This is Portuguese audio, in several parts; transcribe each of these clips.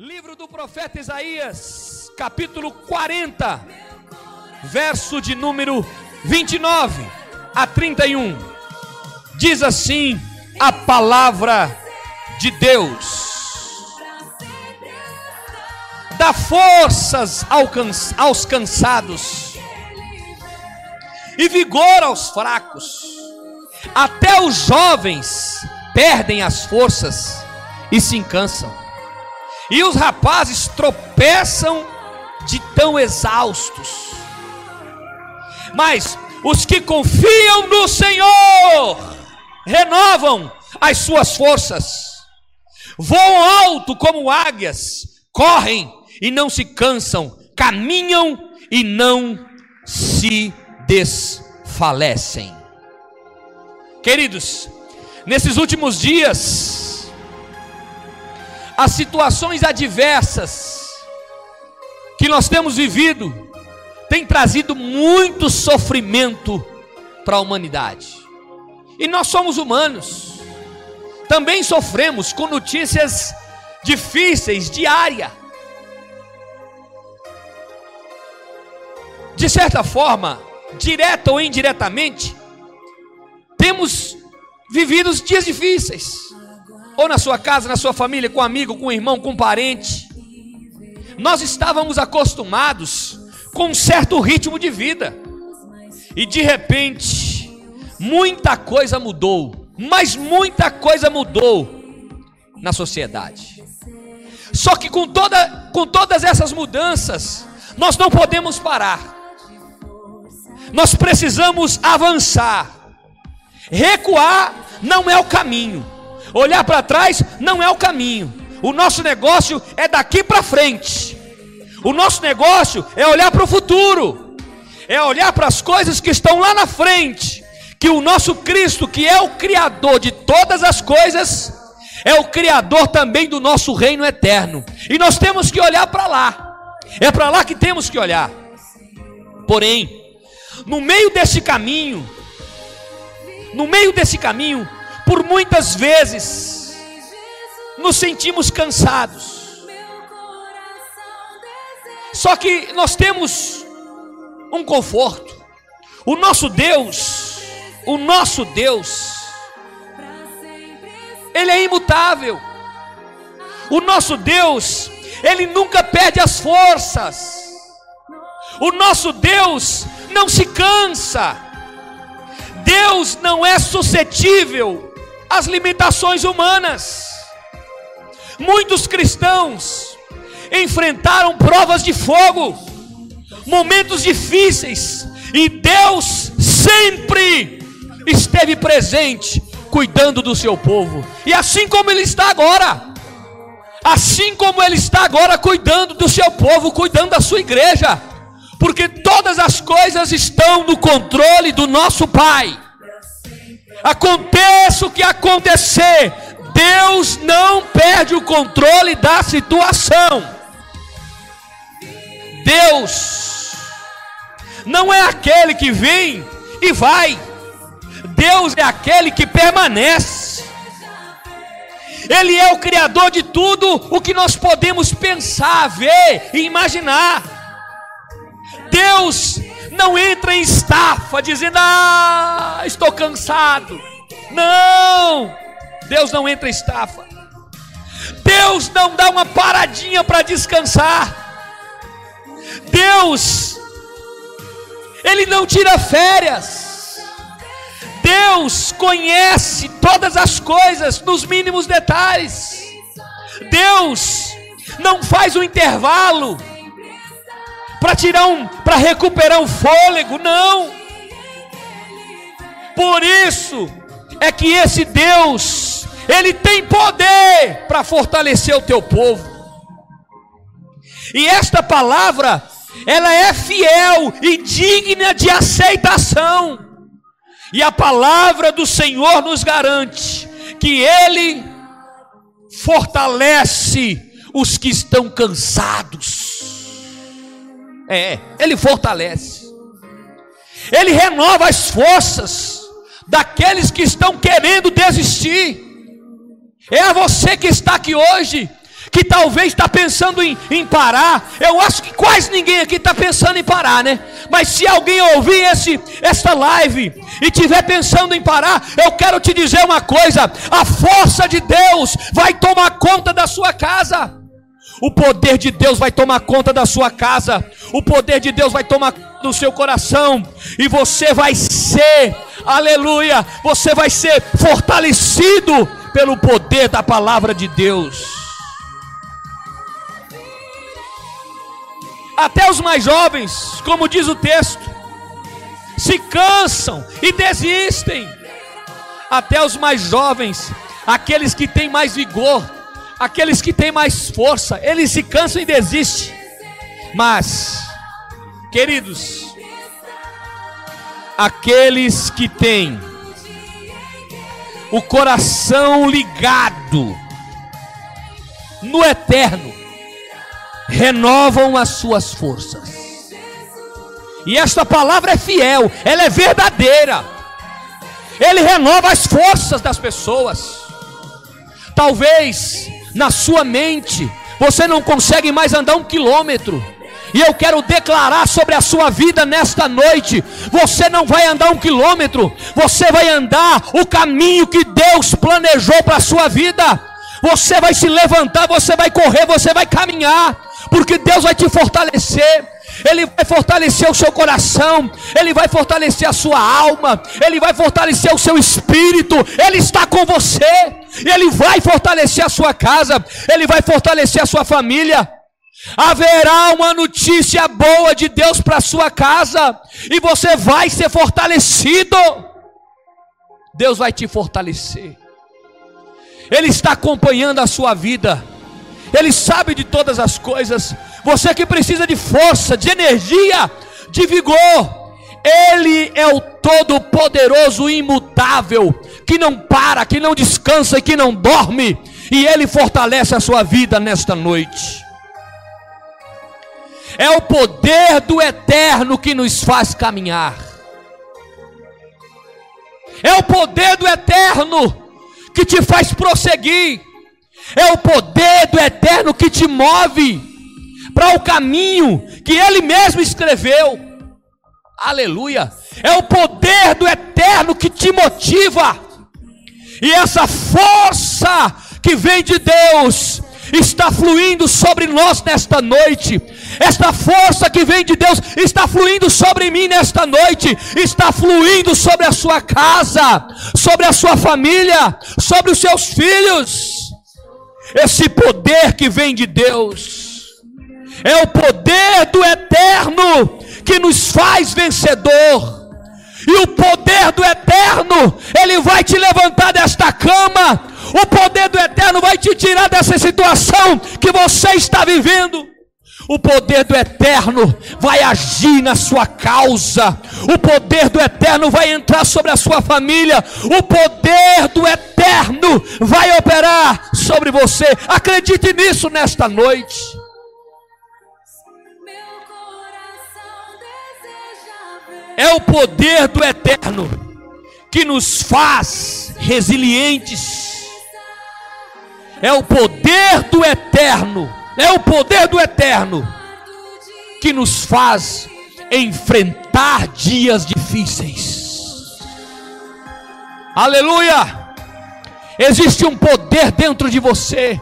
Livro do profeta Isaías, capítulo 40, verso de número 29 a 31. Diz assim a palavra de Deus: Dá forças aos cansados e vigor aos fracos. Até os jovens perdem as forças e se cansam e os rapazes tropeçam de tão exaustos. Mas os que confiam no Senhor renovam as suas forças, voam alto como águias, correm e não se cansam, caminham e não se desfalecem. Queridos, nesses últimos dias, as situações adversas que nós temos vivido têm trazido muito sofrimento para a humanidade. E nós somos humanos, também sofremos com notícias difíceis diária. De certa forma, direta ou indiretamente, temos vivido dias difíceis ou na sua casa, na sua família, com um amigo, com um irmão, com um parente. Nós estávamos acostumados com um certo ritmo de vida, e de repente, muita coisa mudou, mas muita coisa mudou na sociedade. Só que com, toda, com todas essas mudanças, nós não podemos parar, nós precisamos avançar. Recuar não é o caminho. Olhar para trás não é o caminho. O nosso negócio é daqui para frente. O nosso negócio é olhar para o futuro. É olhar para as coisas que estão lá na frente. Que o nosso Cristo, que é o Criador de todas as coisas, é o Criador também do nosso reino eterno. E nós temos que olhar para lá. É para lá que temos que olhar. Porém, no meio desse caminho, no meio desse caminho, por muitas vezes nos sentimos cansados. Só que nós temos um conforto. O nosso Deus, o nosso Deus, Ele é imutável. O nosso Deus, Ele nunca perde as forças. O nosso Deus não se cansa. Deus não é suscetível as limitações humanas. Muitos cristãos enfrentaram provas de fogo, momentos difíceis, e Deus sempre esteve presente, cuidando do seu povo, e assim como Ele está agora, assim como Ele está agora cuidando do seu povo, cuidando da sua igreja, porque todas as coisas estão no controle do nosso Pai. Aconteça o que acontecer, Deus não perde o controle da situação. Deus não é aquele que vem e vai, Deus é aquele que permanece. Ele é o Criador de tudo o que nós podemos pensar, ver e imaginar. Deus não entra em estafa dizendo: Ah, estou cansado. Não, Deus não entra em estafa. Deus não dá uma paradinha para descansar. Deus, Ele não tira férias. Deus conhece todas as coisas nos mínimos detalhes. Deus não faz um intervalo para tirar um, para recuperar um fôlego, não. Por isso é que esse Deus, ele tem poder para fortalecer o teu povo. E esta palavra, ela é fiel e digna de aceitação. E a palavra do Senhor nos garante que ele fortalece os que estão cansados. É, ele fortalece. Ele renova as forças daqueles que estão querendo desistir. É a você que está aqui hoje, que talvez está pensando em, em, parar. Eu acho que quase ninguém aqui está pensando em parar, né? Mas se alguém ouvir esse, esta live e tiver pensando em parar, eu quero te dizer uma coisa: a força de Deus vai tomar conta da sua casa. O poder de Deus vai tomar conta da sua casa. O poder de Deus vai tomar do seu coração e você vai ser, aleluia, você vai ser fortalecido pelo poder da palavra de Deus. Até os mais jovens, como diz o texto, se cansam e desistem. Até os mais jovens, aqueles que têm mais vigor, aqueles que têm mais força, eles se cansam e desistem. Mas, queridos, aqueles que têm o coração ligado no eterno, renovam as suas forças. E esta palavra é fiel, ela é verdadeira. Ele renova as forças das pessoas. Talvez na sua mente você não consegue mais andar um quilômetro. E eu quero declarar sobre a sua vida nesta noite: você não vai andar um quilômetro, você vai andar o caminho que Deus planejou para a sua vida. Você vai se levantar, você vai correr, você vai caminhar, porque Deus vai te fortalecer. Ele vai fortalecer o seu coração, Ele vai fortalecer a sua alma, Ele vai fortalecer o seu espírito, Ele está com você, Ele vai fortalecer a sua casa, Ele vai fortalecer a sua família. Haverá uma notícia boa de Deus para a sua casa, e você vai ser fortalecido. Deus vai te fortalecer. Ele está acompanhando a sua vida, Ele sabe de todas as coisas. Você que precisa de força, de energia, de vigor, Ele é o Todo-Poderoso, imutável, que não para, que não descansa e que não dorme, e Ele fortalece a sua vida nesta noite. É o poder do eterno que nos faz caminhar. É o poder do eterno que te faz prosseguir, é o poder do eterno que te move para o caminho que ele mesmo escreveu. Aleluia! É o poder do eterno que te motiva, e essa força que vem de Deus está fluindo sobre nós nesta noite. Esta força que vem de Deus está fluindo sobre mim nesta noite, está fluindo sobre a sua casa, sobre a sua família, sobre os seus filhos. Esse poder que vem de Deus é o poder do eterno que nos faz vencedor. E o poder do eterno, ele vai te levantar desta cama. O poder do eterno vai te tirar dessa situação que você está vivendo. O poder do eterno vai agir na sua causa. O poder do eterno vai entrar sobre a sua família. O poder do eterno vai operar sobre você. Acredite nisso nesta noite. É o poder do eterno que nos faz resilientes. É o poder do eterno é o poder do eterno que nos faz enfrentar dias difíceis. Aleluia! Existe um poder dentro de você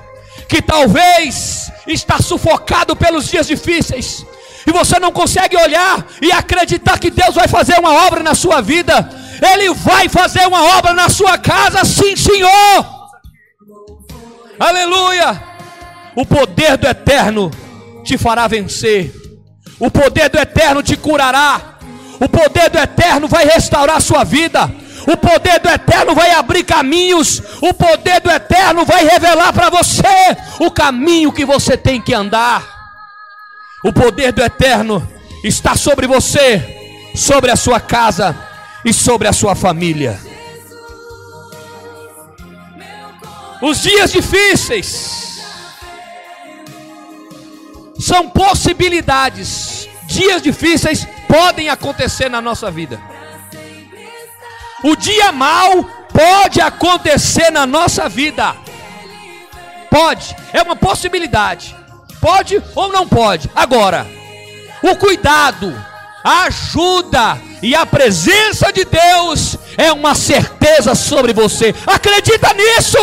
que talvez está sufocado pelos dias difíceis e você não consegue olhar e acreditar que Deus vai fazer uma obra na sua vida. Ele vai fazer uma obra na sua casa, sim, Senhor. Aleluia! O poder do eterno te fará vencer. O poder do eterno te curará. O poder do eterno vai restaurar a sua vida. O poder do eterno vai abrir caminhos. O poder do eterno vai revelar para você o caminho que você tem que andar. O poder do eterno está sobre você, sobre a sua casa e sobre a sua família. Os dias difíceis são possibilidades. Dias difíceis podem acontecer na nossa vida. O dia mal pode acontecer na nossa vida. Pode, é uma possibilidade. Pode ou não pode. Agora, o cuidado, a ajuda e a presença de Deus é uma certeza sobre você. Acredita nisso.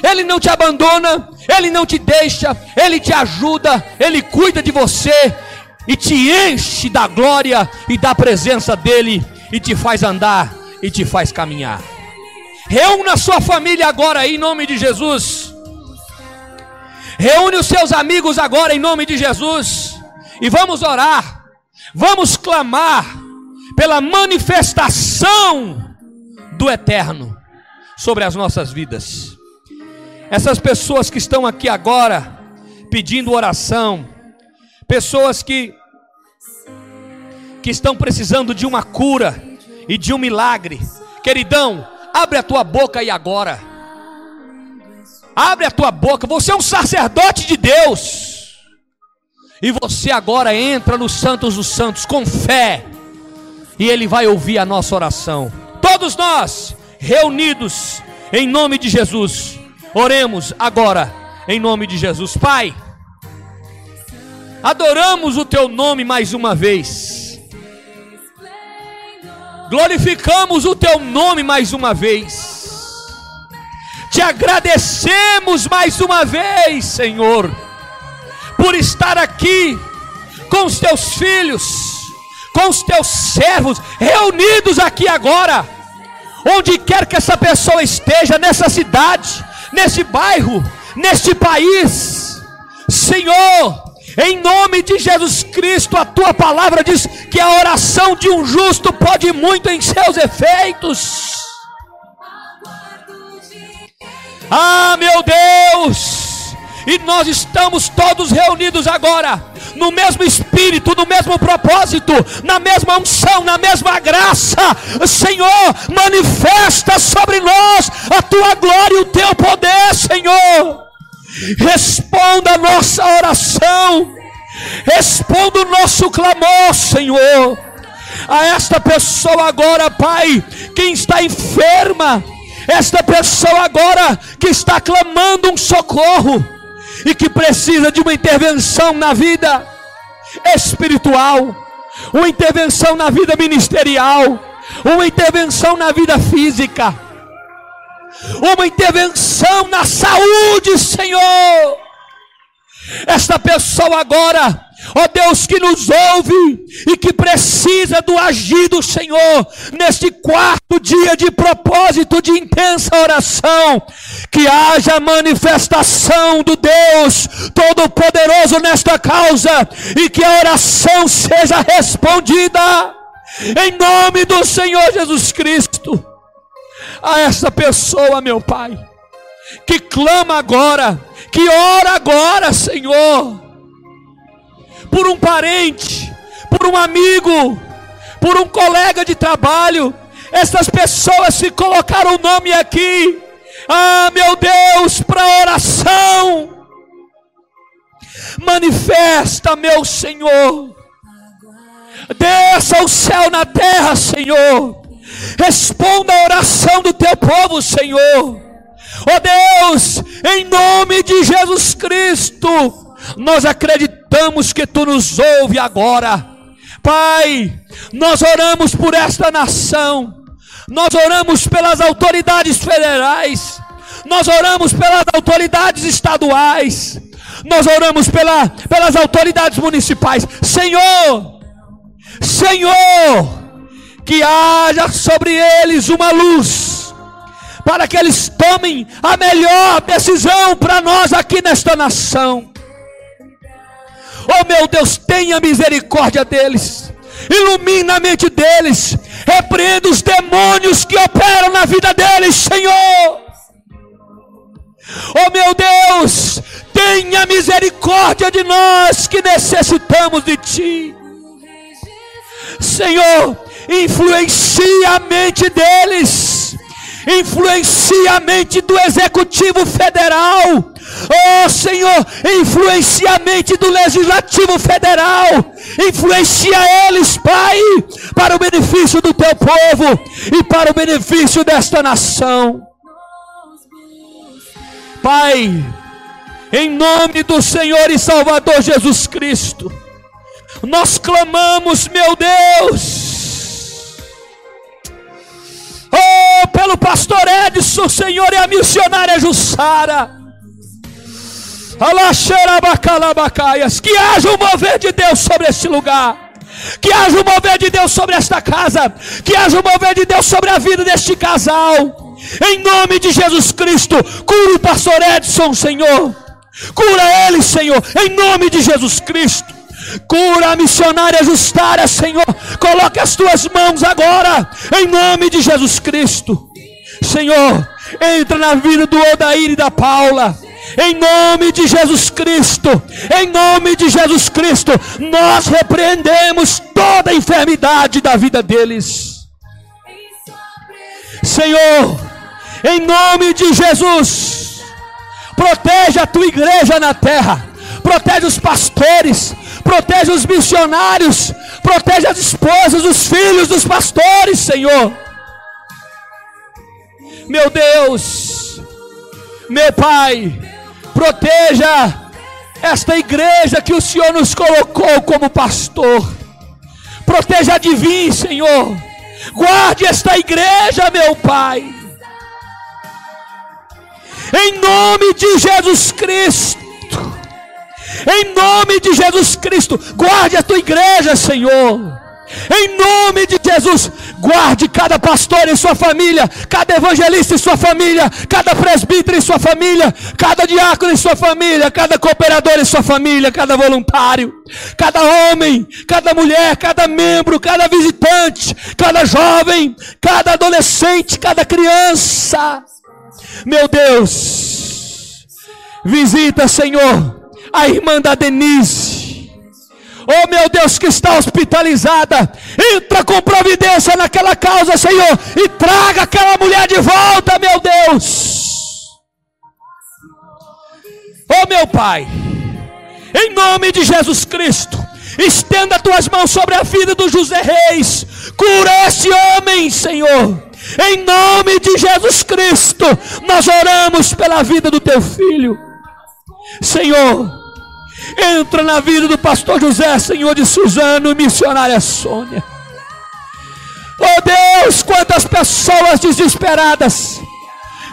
Ele não te abandona, ele não te deixa, ele te ajuda, ele cuida de você e te enche da glória e da presença dele e te faz andar e te faz caminhar. Reúna sua família agora em nome de Jesus. Reúne os seus amigos agora em nome de Jesus. E vamos orar. Vamos clamar pela manifestação do eterno sobre as nossas vidas. Essas pessoas que estão aqui agora pedindo oração, pessoas que que estão precisando de uma cura e de um milagre. Queridão, abre a tua boca e agora. Abre a tua boca. Você é um sacerdote de Deus. E você agora entra nos Santos dos Santos com fé. E Ele vai ouvir a nossa oração. Todos nós, reunidos em nome de Jesus, oremos agora em nome de Jesus. Pai, adoramos o Teu nome mais uma vez glorificamos o teu nome mais uma vez, te agradecemos mais uma vez, Senhor, por estar aqui com os teus filhos, com os teus servos, reunidos aqui agora, onde quer que essa pessoa esteja, nessa cidade, nesse bairro, neste país, Senhor, em nome de Jesus Cristo, a tua palavra diz que a oração de um justo pode muito em seus efeitos. Ah, meu Deus! E nós estamos todos reunidos agora, no mesmo espírito, no mesmo propósito, na mesma unção, na mesma graça. Senhor, manifesta sobre nós a tua glória e o teu poder, Senhor. Responda a nossa oração. Responda o nosso clamor, Senhor. A esta pessoa agora, Pai, quem está enferma, esta pessoa agora que está clamando um socorro e que precisa de uma intervenção na vida espiritual, uma intervenção na vida ministerial, uma intervenção na vida física uma intervenção na saúde, Senhor. Esta pessoa agora, ó Deus que nos ouve e que precisa do agir do Senhor neste quarto dia de propósito de intensa oração, que haja manifestação do Deus Todo-Poderoso nesta causa e que a oração seja respondida. Em nome do Senhor Jesus Cristo a essa pessoa, meu Pai, que clama agora, que ora agora, Senhor, por um parente, por um amigo, por um colega de trabalho. Essas pessoas se colocaram o nome aqui. Ah, meu Deus, para oração. Manifesta, meu Senhor. Desça o céu na terra, Senhor Responda a oração do teu povo, Senhor. Oh Deus, em nome de Jesus Cristo, nós acreditamos que tu nos ouve agora. Pai, nós oramos por esta nação. Nós oramos pelas autoridades federais. Nós oramos pelas autoridades estaduais. Nós oramos pela, pelas autoridades municipais. Senhor, Senhor, que haja sobre eles uma luz, para que eles tomem a melhor decisão para nós aqui nesta nação. Oh meu Deus, tenha misericórdia deles, ilumina a mente deles, repreenda os demônios que operam na vida deles, Senhor. Oh meu Deus, tenha misericórdia de nós que necessitamos de Ti. Senhor, influencia a mente deles, influencia a mente do executivo federal. Oh Senhor, influencia a mente do legislativo federal, influencia eles, Pai, para o benefício do teu povo e para o benefício desta nação. Pai, em nome do Senhor e Salvador Jesus Cristo, nós clamamos, meu Deus, oh, pelo pastor Edson, Senhor, e a missionária Jussara, que haja o mover de Deus sobre este lugar. Que haja o mover de Deus sobre esta casa. Que haja o mover de Deus sobre a vida deste casal. Em nome de Jesus Cristo, cura o pastor Edson, Senhor. Cura ele, Senhor, em nome de Jesus Cristo. Cura a missionária Justária, Senhor. Coloque as tuas mãos agora, em nome de Jesus Cristo. Senhor, entra na vida do Odair e da Paula. Em nome de Jesus Cristo, em nome de Jesus Cristo, nós repreendemos toda a enfermidade da vida deles. Senhor, em nome de Jesus, protege a tua igreja na terra, protege os pastores, protege os missionários, protege as esposas, os filhos dos pastores, Senhor. Meu Deus, meu Pai, proteja esta igreja que o Senhor nos colocou como pastor. Proteja a divina, Senhor. Guarde esta igreja, meu Pai em nome de Jesus Cristo. Em nome de Jesus Cristo, guarde a tua igreja, Senhor. Em nome de Jesus, guarde cada pastor em sua família, cada evangelista em sua família, cada presbítero em sua família, cada diácono em sua família, cada cooperador em sua família, cada voluntário, cada homem, cada mulher, cada membro, cada visitante, cada jovem, cada adolescente, cada criança. Meu Deus, visita, Senhor, a irmã da Denise. Meu Deus, que está hospitalizada, entra com providência naquela causa, Senhor, e traga aquela mulher de volta, meu Deus. Oh meu Pai, em nome de Jesus Cristo, estenda tuas mãos sobre a vida do José Reis, cura esse homem, Senhor em nome de Jesus Cristo, nós oramos pela vida do teu filho. Senhor, entra na vida do pastor José, Senhor de Suzano missionária Sônia. Oh Deus, quantas pessoas desesperadas,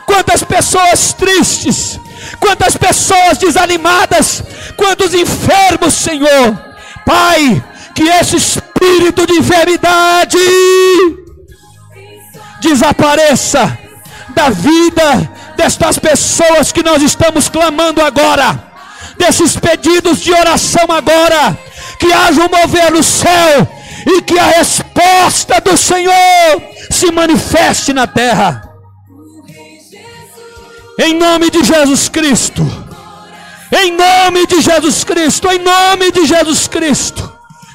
quantas pessoas tristes, quantas pessoas desanimadas, quantos enfermos, Senhor. Pai, que esse espírito de enfermidade desapareça da vida destas pessoas que nós estamos clamando agora, desses pedidos de oração agora, que haja um mover no céu e que a resposta do Senhor se manifeste na terra. Em nome de Jesus Cristo. Em nome de Jesus Cristo. Em nome de Jesus Cristo.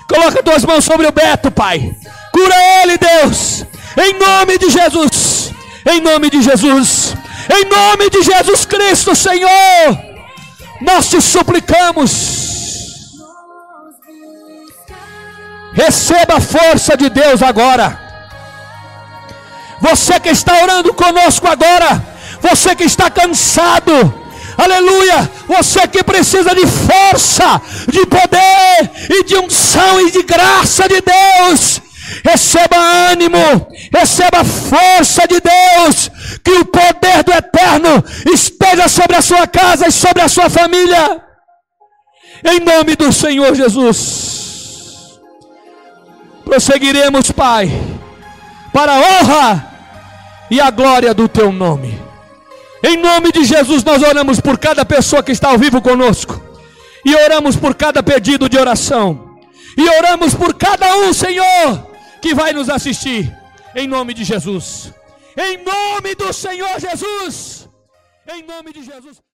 Coloca tuas mãos sobre o Beto, Pai. Cura ele, Deus. Em nome de Jesus. Em nome de Jesus. Em nome de Jesus Cristo, Senhor. Nós te suplicamos. Receba a força de Deus agora. Você que está orando conosco agora, você que está cansado, aleluia, você que precisa de força, de poder e de unção e de graça de Deus, receba ânimo, receba força de Deus, que o poder do eterno esteja sobre a sua casa e sobre a sua família, em nome do Senhor Jesus. Prosseguiremos, Pai, para a honra e a glória do Teu nome. Em nome de Jesus, nós oramos por cada pessoa que está ao vivo conosco, e oramos por cada pedido de oração, e oramos por cada um, Senhor que vai nos assistir, em nome de Jesus, em nome do Senhor Jesus, em nome de Jesus.